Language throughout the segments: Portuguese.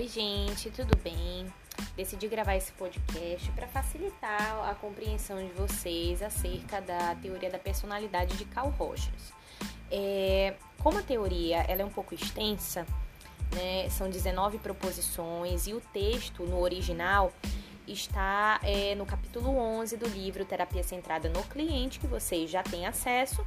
Oi, gente, tudo bem? Decidi gravar esse podcast para facilitar a compreensão de vocês acerca da teoria da personalidade de Carl Rogers. É, como a teoria ela é um pouco extensa, né, são 19 proposições e o texto no original está é, no capítulo 11 do livro Terapia Centrada no Cliente, que vocês já têm acesso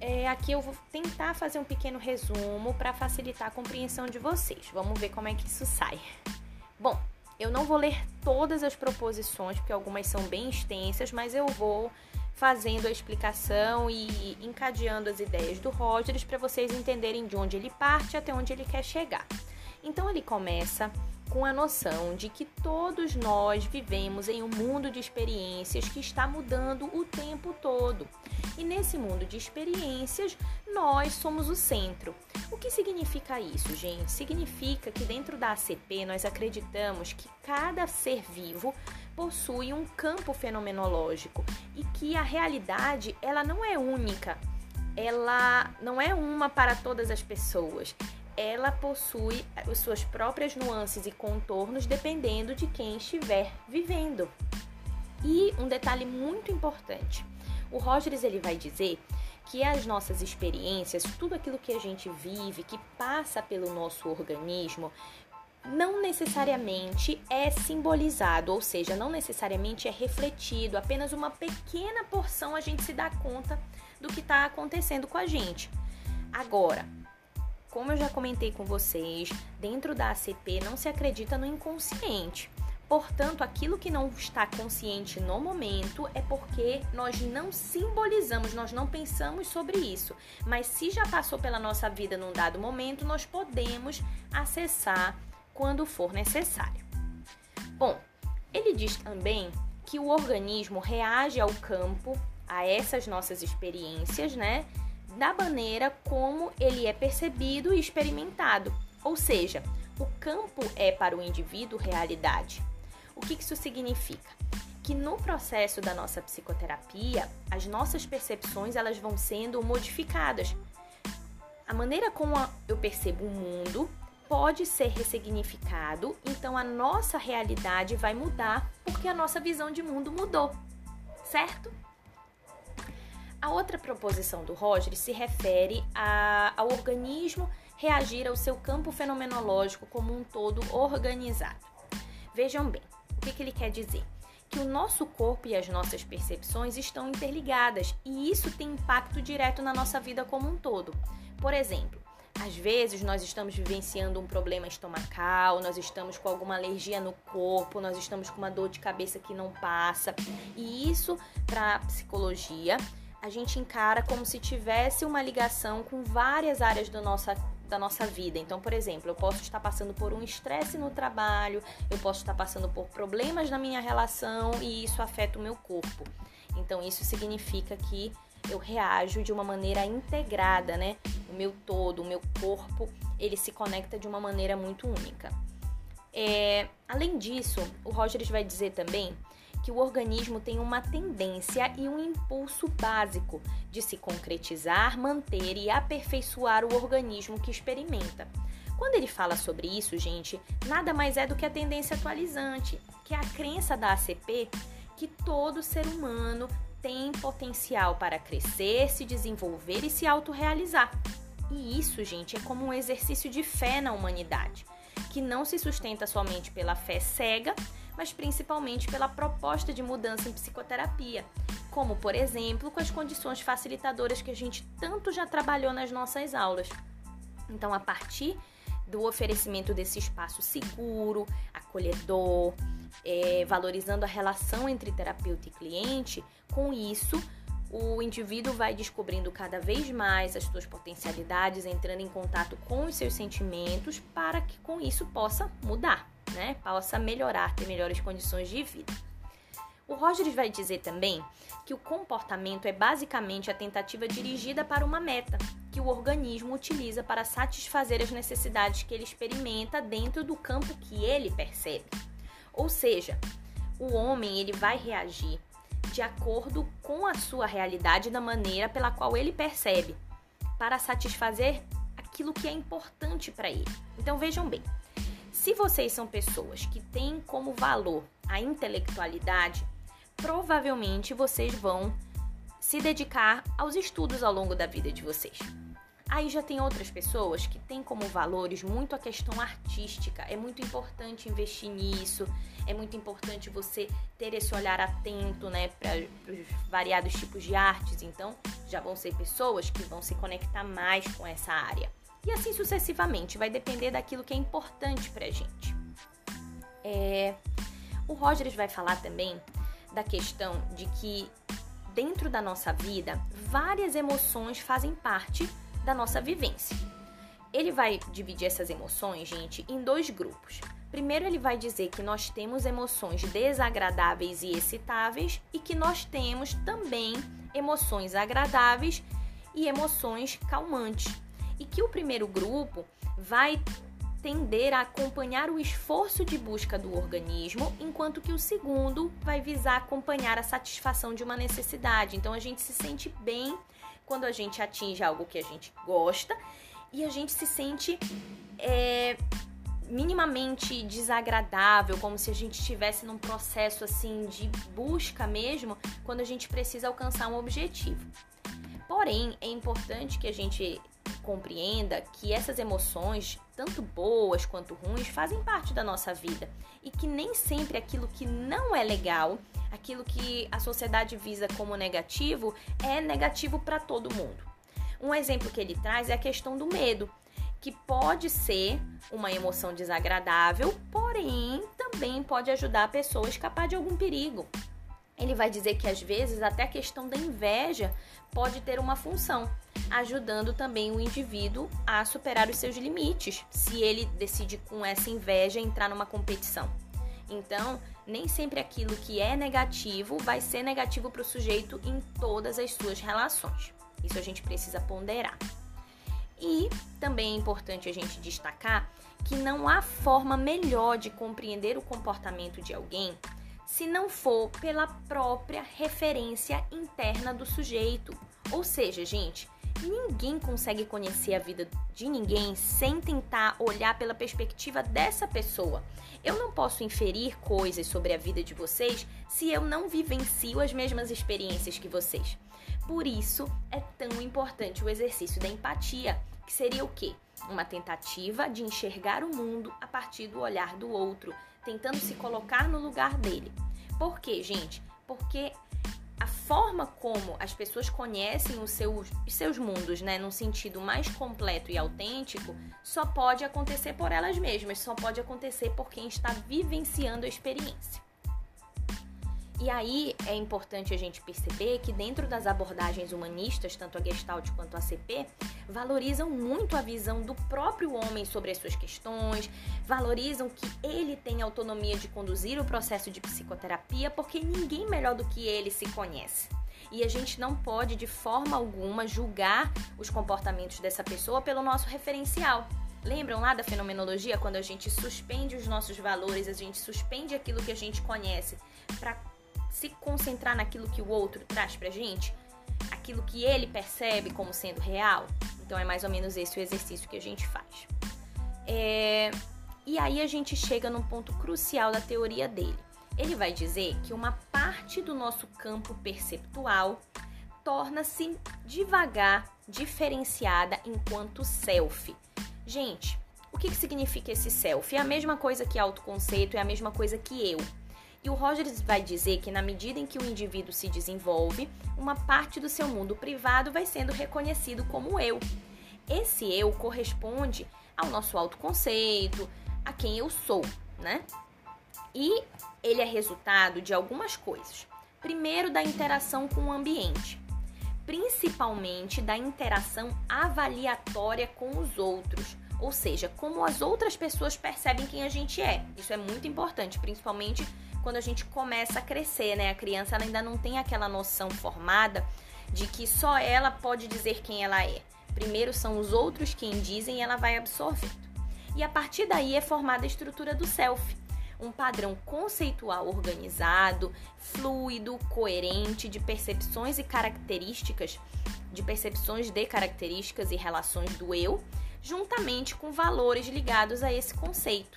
é, aqui eu vou tentar fazer um pequeno resumo para facilitar a compreensão de vocês. Vamos ver como é que isso sai. Bom, eu não vou ler todas as proposições, porque algumas são bem extensas, mas eu vou fazendo a explicação e encadeando as ideias do Rogers para vocês entenderem de onde ele parte até onde ele quer chegar. Então ele começa com a noção de que todos nós vivemos em um mundo de experiências que está mudando o tempo todo. E nesse mundo de experiências, nós somos o centro. O que significa isso, gente? Significa que dentro da ACP nós acreditamos que cada ser vivo possui um campo fenomenológico e que a realidade ela não é única, ela não é uma para todas as pessoas ela possui as suas próprias nuances e contornos dependendo de quem estiver vivendo. E um detalhe muito importante, o Rogers ele vai dizer que as nossas experiências, tudo aquilo que a gente vive, que passa pelo nosso organismo, não necessariamente é simbolizado, ou seja, não necessariamente é refletido, apenas uma pequena porção a gente se dá conta do que está acontecendo com a gente. Agora, como eu já comentei com vocês, dentro da ACP não se acredita no inconsciente. Portanto, aquilo que não está consciente no momento é porque nós não simbolizamos, nós não pensamos sobre isso. Mas se já passou pela nossa vida num dado momento, nós podemos acessar quando for necessário. Bom, ele diz também que o organismo reage ao campo, a essas nossas experiências, né? Da maneira como ele é percebido e experimentado. Ou seja, o campo é para o indivíduo realidade. O que isso significa? Que no processo da nossa psicoterapia, as nossas percepções elas vão sendo modificadas. A maneira como eu percebo o mundo pode ser ressignificado, então a nossa realidade vai mudar porque a nossa visão de mundo mudou, certo? A outra proposição do Rogers se refere a, ao organismo reagir ao seu campo fenomenológico como um todo organizado. Vejam bem, o que, que ele quer dizer? Que o nosso corpo e as nossas percepções estão interligadas e isso tem impacto direto na nossa vida como um todo. Por exemplo, às vezes nós estamos vivenciando um problema estomacal, nós estamos com alguma alergia no corpo, nós estamos com uma dor de cabeça que não passa. E isso, para a psicologia, a gente encara como se tivesse uma ligação com várias áreas do nossa, da nossa vida. Então, por exemplo, eu posso estar passando por um estresse no trabalho, eu posso estar passando por problemas na minha relação e isso afeta o meu corpo. Então, isso significa que eu reajo de uma maneira integrada, né? O meu todo, o meu corpo, ele se conecta de uma maneira muito única. É, além disso, o Rogers vai dizer também que o organismo tem uma tendência e um impulso básico de se concretizar, manter e aperfeiçoar o organismo que experimenta. Quando ele fala sobre isso, gente, nada mais é do que a tendência atualizante, que é a crença da ACP que todo ser humano tem potencial para crescer, se desenvolver e se autorrealizar. E isso, gente, é como um exercício de fé na humanidade, que não se sustenta somente pela fé cega, mas principalmente pela proposta de mudança em psicoterapia, como, por exemplo, com as condições facilitadoras que a gente tanto já trabalhou nas nossas aulas. Então, a partir do oferecimento desse espaço seguro, acolhedor, é, valorizando a relação entre terapeuta e cliente, com isso o indivíduo vai descobrindo cada vez mais as suas potencialidades, entrando em contato com os seus sentimentos, para que com isso possa mudar né, possa melhorar, ter melhores condições de vida. O Rogers vai dizer também que o comportamento é basicamente a tentativa dirigida para uma meta que o organismo utiliza para satisfazer as necessidades que ele experimenta dentro do campo que ele percebe. Ou seja, o homem ele vai reagir de acordo com a sua realidade da maneira pela qual ele percebe, para satisfazer aquilo que é importante para ele. Então vejam bem, Se vocês são pessoas que têm como valor a intelectualidade, provavelmente vocês vão se dedicar aos estudos ao longo da vida de vocês. Aí já tem outras pessoas que têm como valores muito a questão artística. É muito importante investir nisso, é muito importante você ter esse olhar atento, né, para os variados tipos de artes. Então, já vão ser pessoas que vão se conectar mais com essa área. E assim sucessivamente, vai depender daquilo que é importante pra gente. É... O Rogers vai falar também da questão de que dentro da nossa vida, várias emoções fazem parte da nossa vivência. Ele vai dividir essas emoções, gente, em dois grupos. Primeiro, ele vai dizer que nós temos emoções desagradáveis e excitáveis e que nós temos também emoções agradáveis e emoções calmantes. E que o primeiro grupo vai tender a acompanhar o esforço de busca do organismo, enquanto que o segundo vai visar acompanhar a satisfação de uma necessidade. Então a gente se sente bem quando a gente atinge algo que a gente gosta e a gente se sente é, minimamente desagradável, como se a gente estivesse num processo assim de busca mesmo, quando a gente precisa alcançar um objetivo. Porém, é importante que a gente compreenda que essas emoções, tanto boas quanto ruins, fazem parte da nossa vida e que nem sempre aquilo que não é legal aquilo que a sociedade visa como negativo é negativo para todo mundo. Um exemplo que ele traz é a questão do medo, que pode ser uma emoção desagradável, porém também pode ajudar a pessoa a escapar de algum perigo. Ele vai dizer que às vezes até a questão da inveja pode ter uma função, ajudando também o indivíduo a superar os seus limites, se ele decide com essa inveja entrar numa competição. Então, nem sempre aquilo que é negativo vai ser negativo para o sujeito em todas as suas relações. Isso a gente precisa ponderar. E também é importante a gente destacar que não há forma melhor de compreender o comportamento de alguém se não for pela própria referência interna do sujeito. Ou seja, gente, ninguém consegue conhecer a vida de ninguém sem tentar olhar pela perspectiva dessa pessoa. Eu não posso inferir coisas sobre a vida de vocês se eu não vivencio as mesmas experiências que vocês. Por isso é tão importante o exercício da empatia, que seria o quê? Uma tentativa de enxergar o mundo a partir do olhar do outro, tentando se colocar no lugar dele. Por quê, gente? Porque a forma como as pessoas conhecem os seus, os seus mundos, né, num sentido mais completo e autêntico, só pode acontecer por elas mesmas, só pode acontecer por quem está vivenciando a experiência. E aí é importante a gente perceber que dentro das abordagens humanistas, tanto a Gestalt quanto a CP, valorizam muito a visão do próprio homem sobre as suas questões, valorizam que ele tem autonomia de conduzir o processo de psicoterapia, porque ninguém melhor do que ele se conhece. E a gente não pode de forma alguma julgar os comportamentos dessa pessoa pelo nosso referencial. Lembram lá da fenomenologia quando a gente suspende os nossos valores, a gente suspende aquilo que a gente conhece para se concentrar naquilo que o outro traz pra gente, aquilo que ele percebe como sendo real. Então é mais ou menos esse o exercício que a gente faz. É... E aí a gente chega num ponto crucial da teoria dele. Ele vai dizer que uma parte do nosso campo perceptual torna-se devagar diferenciada enquanto self. Gente, o que, que significa esse self? É a mesma coisa que autoconceito, é a mesma coisa que eu. E o Rogers vai dizer que, na medida em que o indivíduo se desenvolve, uma parte do seu mundo privado vai sendo reconhecido como eu. Esse eu corresponde ao nosso autoconceito, a quem eu sou, né? E ele é resultado de algumas coisas. Primeiro, da interação com o ambiente, principalmente da interação avaliatória com os outros, ou seja, como as outras pessoas percebem quem a gente é. Isso é muito importante, principalmente quando a gente começa a crescer, né? A criança ainda não tem aquela noção formada de que só ela pode dizer quem ela é. Primeiro são os outros quem dizem e ela vai absorvendo. E a partir daí é formada a estrutura do self, um padrão conceitual organizado, fluido, coerente de percepções e características, de percepções de características e relações do eu, juntamente com valores ligados a esse conceito.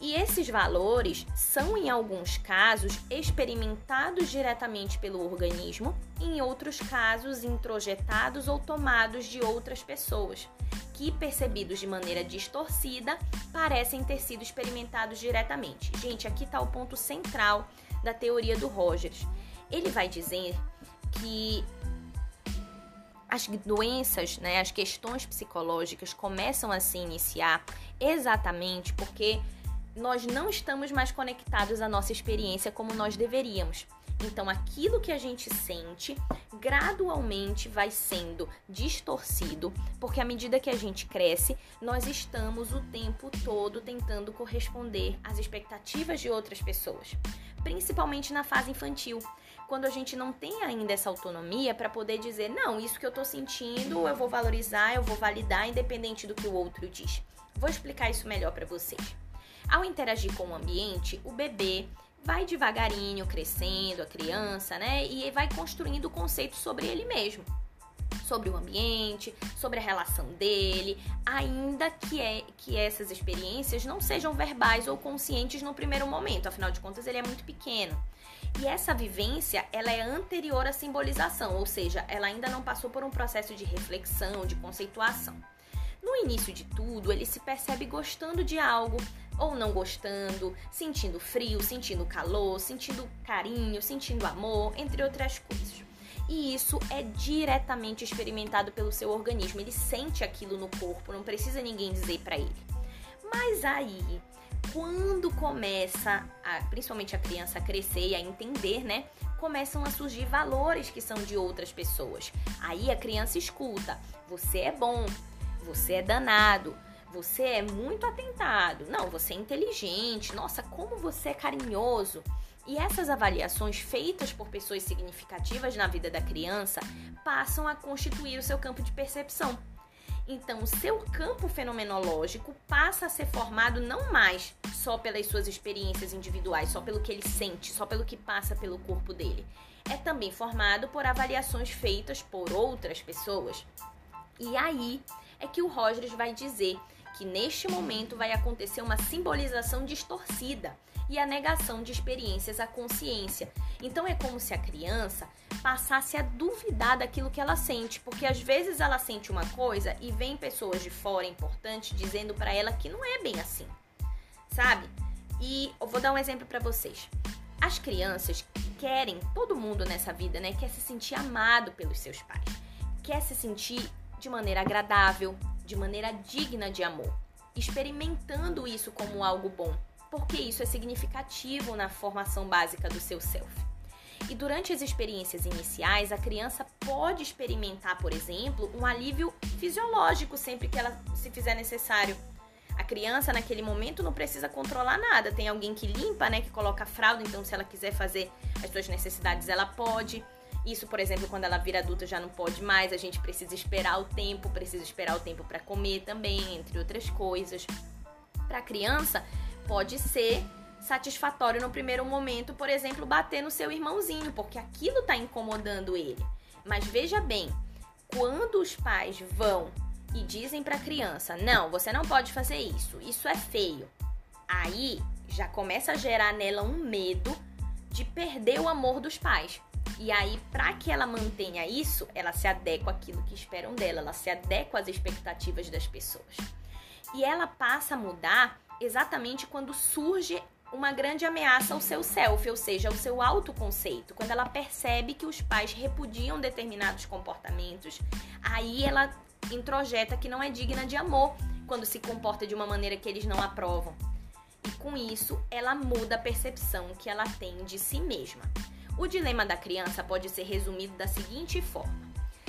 E esses valores são, em alguns casos, experimentados diretamente pelo organismo, em outros casos, introjetados ou tomados de outras pessoas, que, percebidos de maneira distorcida, parecem ter sido experimentados diretamente. Gente, aqui está o ponto central da teoria do Rogers. Ele vai dizer que as doenças, né, as questões psicológicas começam a se iniciar exatamente porque nós não estamos mais conectados à nossa experiência como nós deveríamos. Então, aquilo que a gente sente gradualmente vai sendo distorcido, porque à medida que a gente cresce, nós estamos o tempo todo tentando corresponder às expectativas de outras pessoas, principalmente na fase infantil quando a gente não tem ainda essa autonomia para poder dizer, não, isso que eu tô sentindo, eu vou valorizar, eu vou validar, independente do que o outro diz. Vou explicar isso melhor para vocês. Ao interagir com o ambiente, o bebê vai devagarinho crescendo, a criança, né? E vai construindo o conceito sobre ele mesmo. Sobre o ambiente, sobre a relação dele, ainda que, é, que essas experiências não sejam verbais ou conscientes no primeiro momento, afinal de contas ele é muito pequeno. E essa vivência, ela é anterior à simbolização, ou seja, ela ainda não passou por um processo de reflexão, de conceituação. No início de tudo, ele se percebe gostando de algo ou não gostando, sentindo frio, sentindo calor, sentindo carinho, sentindo amor, entre outras coisas. E isso é diretamente experimentado pelo seu organismo, ele sente aquilo no corpo, não precisa ninguém dizer para ele. Mas aí, quando começa, a, principalmente a criança a crescer e a entender, né? Começam a surgir valores que são de outras pessoas. Aí a criança escuta: você é bom, você é danado, você é muito atentado, não, você é inteligente, nossa, como você é carinhoso. E essas avaliações feitas por pessoas significativas na vida da criança passam a constituir o seu campo de percepção. Então, o seu campo fenomenológico passa a ser formado não mais só pelas suas experiências individuais, só pelo que ele sente, só pelo que passa pelo corpo dele. É também formado por avaliações feitas por outras pessoas. E aí é que o Rogers vai dizer que neste momento vai acontecer uma simbolização distorcida e a negação de experiências à consciência. Então é como se a criança passasse a duvidar daquilo que ela sente, porque às vezes ela sente uma coisa e vem pessoas de fora importantes dizendo para ela que não é bem assim. Sabe? E eu vou dar um exemplo para vocês. As crianças querem, todo mundo nessa vida, né, quer se sentir amado pelos seus pais. Quer se sentir de maneira agradável, de maneira digna de amor, experimentando isso como algo bom, porque isso é significativo na formação básica do seu self. E durante as experiências iniciais, a criança pode experimentar, por exemplo, um alívio fisiológico sempre que ela se fizer necessário. A criança naquele momento não precisa controlar nada, tem alguém que limpa, né, que coloca a fralda, então se ela quiser fazer as suas necessidades, ela pode. Isso, por exemplo, quando ela vira adulta já não pode mais, a gente precisa esperar o tempo, precisa esperar o tempo para comer também, entre outras coisas. Para criança, pode ser satisfatório no primeiro momento, por exemplo, bater no seu irmãozinho, porque aquilo está incomodando ele. Mas veja bem, quando os pais vão e dizem para a criança: "Não, você não pode fazer isso. Isso é feio". Aí já começa a gerar nela um medo de perder o amor dos pais. E aí, para que ela mantenha isso, ela se adequa àquilo que esperam dela, ela se adequa às expectativas das pessoas. E ela passa a mudar exatamente quando surge uma grande ameaça ao seu self, ou seja, ao seu autoconceito. Quando ela percebe que os pais repudiam determinados comportamentos, aí ela introjeta que não é digna de amor quando se comporta de uma maneira que eles não aprovam. E com isso, ela muda a percepção que ela tem de si mesma. O dilema da criança pode ser resumido da seguinte forma: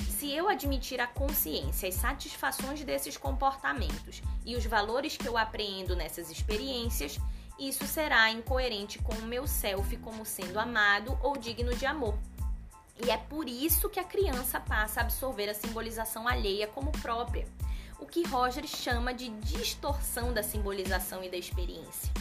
se eu admitir a consciência, as satisfações desses comportamentos e os valores que eu apreendo nessas experiências, isso será incoerente com o meu self como sendo amado ou digno de amor. E é por isso que a criança passa a absorver a simbolização alheia como própria, o que Rogers chama de distorção da simbolização e da experiência.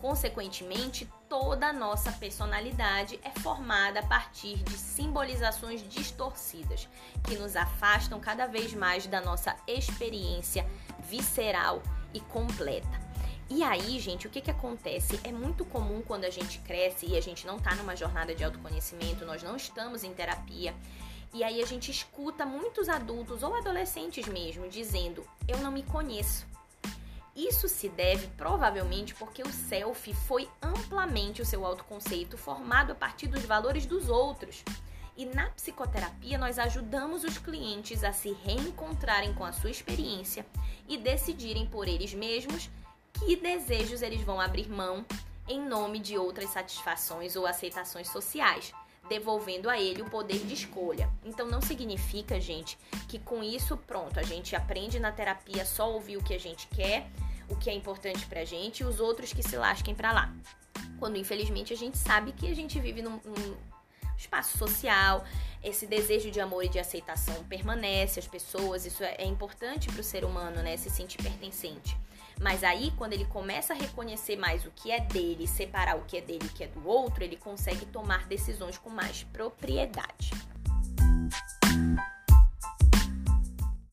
Consequentemente, toda a nossa personalidade é formada a partir de simbolizações distorcidas, que nos afastam cada vez mais da nossa experiência visceral e completa. E aí, gente, o que que acontece? É muito comum quando a gente cresce e a gente não tá numa jornada de autoconhecimento, nós não estamos em terapia. E aí a gente escuta muitos adultos ou adolescentes mesmo dizendo: "Eu não me conheço". Isso se deve provavelmente porque o self foi amplamente o seu autoconceito formado a partir dos valores dos outros. E na psicoterapia nós ajudamos os clientes a se reencontrarem com a sua experiência e decidirem por eles mesmos que desejos eles vão abrir mão em nome de outras satisfações ou aceitações sociais, devolvendo a ele o poder de escolha. Então não significa, gente, que com isso pronto, a gente aprende na terapia só ouvir o que a gente quer, o que é importante pra gente e os outros que se lasquem pra lá. Quando infelizmente a gente sabe que a gente vive num, num espaço social, esse desejo de amor e de aceitação permanece, as pessoas, isso é, é importante para o ser humano, né? Se sentir pertencente. Mas aí, quando ele começa a reconhecer mais o que é dele, separar o que é dele e o que é do outro, ele consegue tomar decisões com mais propriedade.